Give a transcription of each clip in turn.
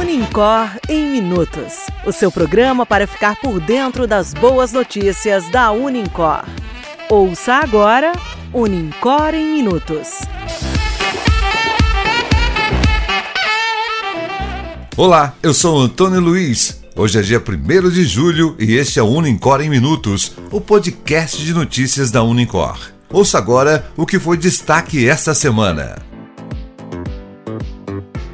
Unicor em Minutos o seu programa para ficar por dentro das boas notícias da Unicor. Ouça agora Unicor em Minutos. Olá, eu sou Antônio Luiz. Hoje é dia 1 de julho e este é o Unicor em Minutos, o podcast de notícias da Unicor. Ouça agora o que foi destaque esta semana.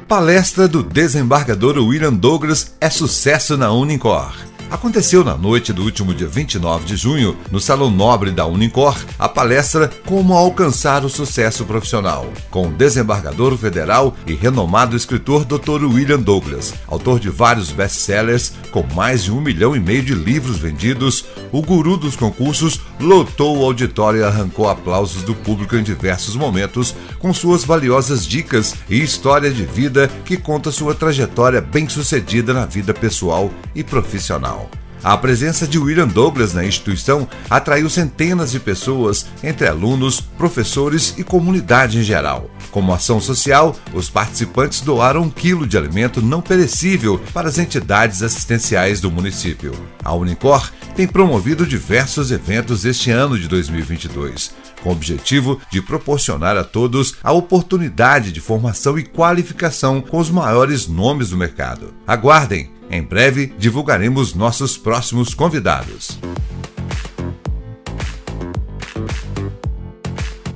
Palestra do desembargador William Douglas é sucesso na Unicor. Aconteceu na noite do último dia 29 de junho, no Salão Nobre da Unicor, a palestra Como Alcançar o Sucesso Profissional, com o desembargador federal e renomado escritor Dr. William Douglas, autor de vários best-sellers, com mais de um milhão e meio de livros vendidos, o guru dos concursos lotou o auditório e arrancou aplausos do público em diversos momentos, com suas valiosas dicas e história de vida que conta sua trajetória bem-sucedida na vida pessoal e profissional. A presença de William Douglas na instituição atraiu centenas de pessoas, entre alunos, professores e comunidade em geral. Como ação social, os participantes doaram um quilo de alimento não perecível para as entidades assistenciais do município. A Unicor tem promovido diversos eventos este ano de 2022, com o objetivo de proporcionar a todos a oportunidade de formação e qualificação com os maiores nomes do mercado. Aguardem! Em breve divulgaremos nossos próximos convidados.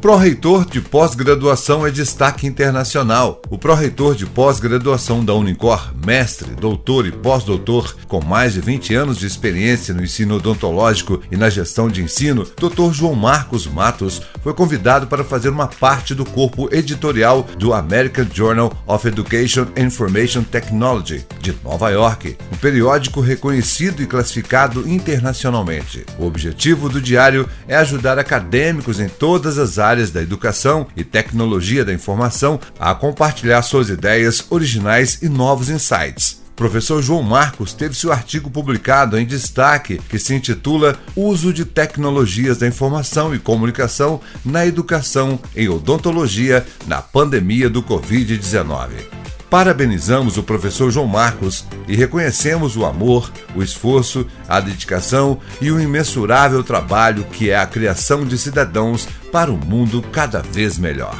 Pró-reitor de pós-graduação é destaque internacional. O pró-reitor de pós-graduação da Unicor, mestre, doutor e pós-doutor, com mais de 20 anos de experiência no ensino odontológico e na gestão de ensino, Dr. João Marcos Matos, foi convidado para fazer uma parte do corpo editorial do American Journal of Education and Information Technology, de Nova York, um periódico reconhecido e classificado internacionalmente. O objetivo do diário é ajudar acadêmicos em todas as áreas áreas da educação e tecnologia da informação a compartilhar suas ideias originais e novos insights. Professor João Marcos teve seu artigo publicado em destaque que se intitula Uso de Tecnologias da Informação e Comunicação na Educação em Odontologia na Pandemia do Covid-19. Parabenizamos o professor João Marcos e reconhecemos o amor, o esforço, a dedicação e o imensurável trabalho que é a criação de cidadãos para um mundo cada vez melhor.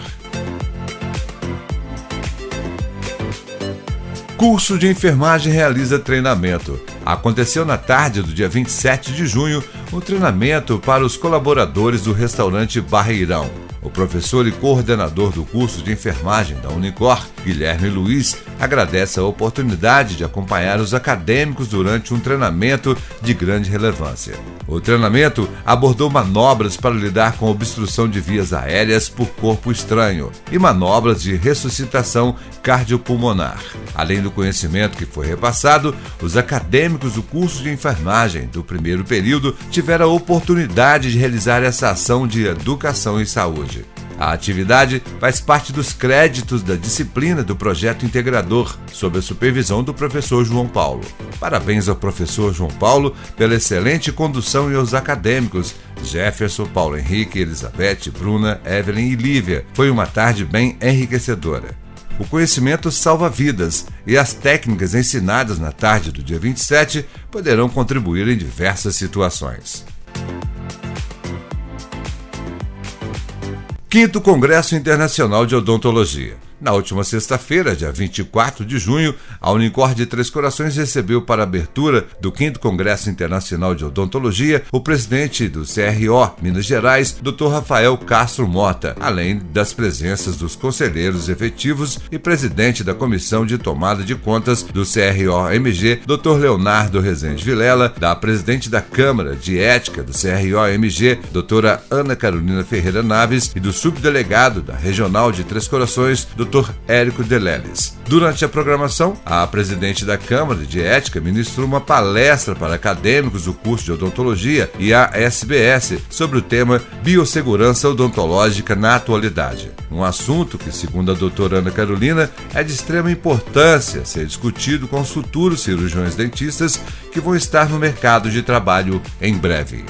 Curso de enfermagem realiza treinamento. Aconteceu na tarde do dia 27 de junho um treinamento para os colaboradores do restaurante Barreirão. O professor e coordenador do curso de enfermagem da Unicor, Guilherme Luiz, agradece a oportunidade de acompanhar os acadêmicos durante um treinamento de grande relevância. O treinamento abordou manobras para lidar com obstrução de vias aéreas por corpo estranho e manobras de ressuscitação cardiopulmonar. Além do conhecimento que foi repassado, os acadêmicos do curso de enfermagem do primeiro período tiveram a oportunidade de realizar essa ação de educação e saúde. A atividade faz parte dos créditos da disciplina do projeto integrador, sob a supervisão do professor João Paulo. Parabéns ao professor João Paulo pela excelente condução e aos acadêmicos Jefferson, Paulo Henrique, Elizabeth, Bruna, Evelyn e Lívia. Foi uma tarde bem enriquecedora. O conhecimento salva vidas e as técnicas ensinadas na tarde do dia 27 poderão contribuir em diversas situações. Quinto Congresso Internacional de Odontologia. Na última sexta-feira, dia 24 de junho, a Unicor de Três Corações recebeu para a abertura do 5 Congresso Internacional de Odontologia o presidente do CRO Minas Gerais, Dr. Rafael Castro Mota, além das presenças dos conselheiros efetivos e presidente da Comissão de Tomada de Contas do CRO-MG, Dr. Leonardo Rezende Vilela, da presidente da Câmara de Ética do CRO-MG, doutora Ana Carolina Ferreira Naves, e do subdelegado da Regional de Três Corações, Dr. Dr. Érico Deleles. Durante a programação, a presidente da Câmara de Ética ministrou uma palestra para acadêmicos do curso de odontologia e a SBS sobre o tema Biossegurança Odontológica na Atualidade. Um assunto que, segundo a doutora Ana Carolina, é de extrema importância ser discutido com os futuros cirurgiões dentistas que vão estar no mercado de trabalho em breve.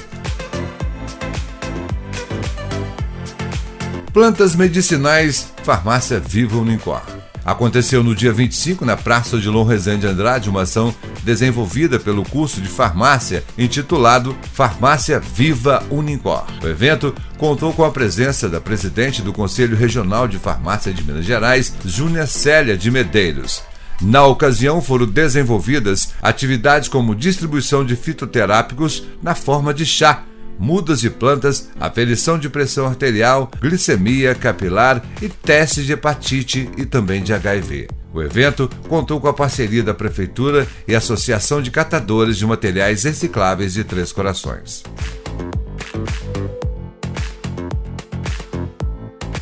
Plantas medicinais, Farmácia Viva Unicor. Aconteceu no dia 25, na Praça Odilon Rezende Andrade, uma ação desenvolvida pelo curso de farmácia intitulado Farmácia Viva Unicor. O evento contou com a presença da presidente do Conselho Regional de Farmácia de Minas Gerais, Júnia Célia de Medeiros. Na ocasião, foram desenvolvidas atividades como distribuição de fitoterápicos na forma de chá mudas de plantas, aferição de pressão arterial, glicemia capilar e teste de hepatite e também de HIV. O evento contou com a parceria da Prefeitura e Associação de Catadores de Materiais Recicláveis de Três Corações.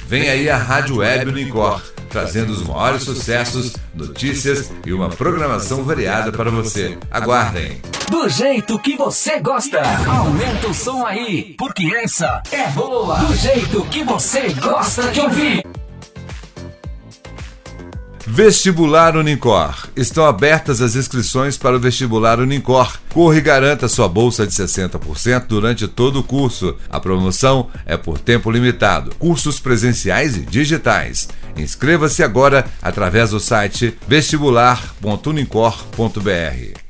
Vem aí a Rádio Web Unicor trazendo os maiores sucessos, notícias e uma programação variada para você. Aguardem! Do jeito que você gosta. Aumenta o som aí, porque essa é boa. Do jeito que você gosta de ouvir. Vestibular Unicor. Estão abertas as inscrições para o vestibular Unicor. Corre e garanta sua bolsa de 60% durante todo o curso. A promoção é por tempo limitado. Cursos presenciais e digitais. Inscreva-se agora através do site vestibular.unicor.br.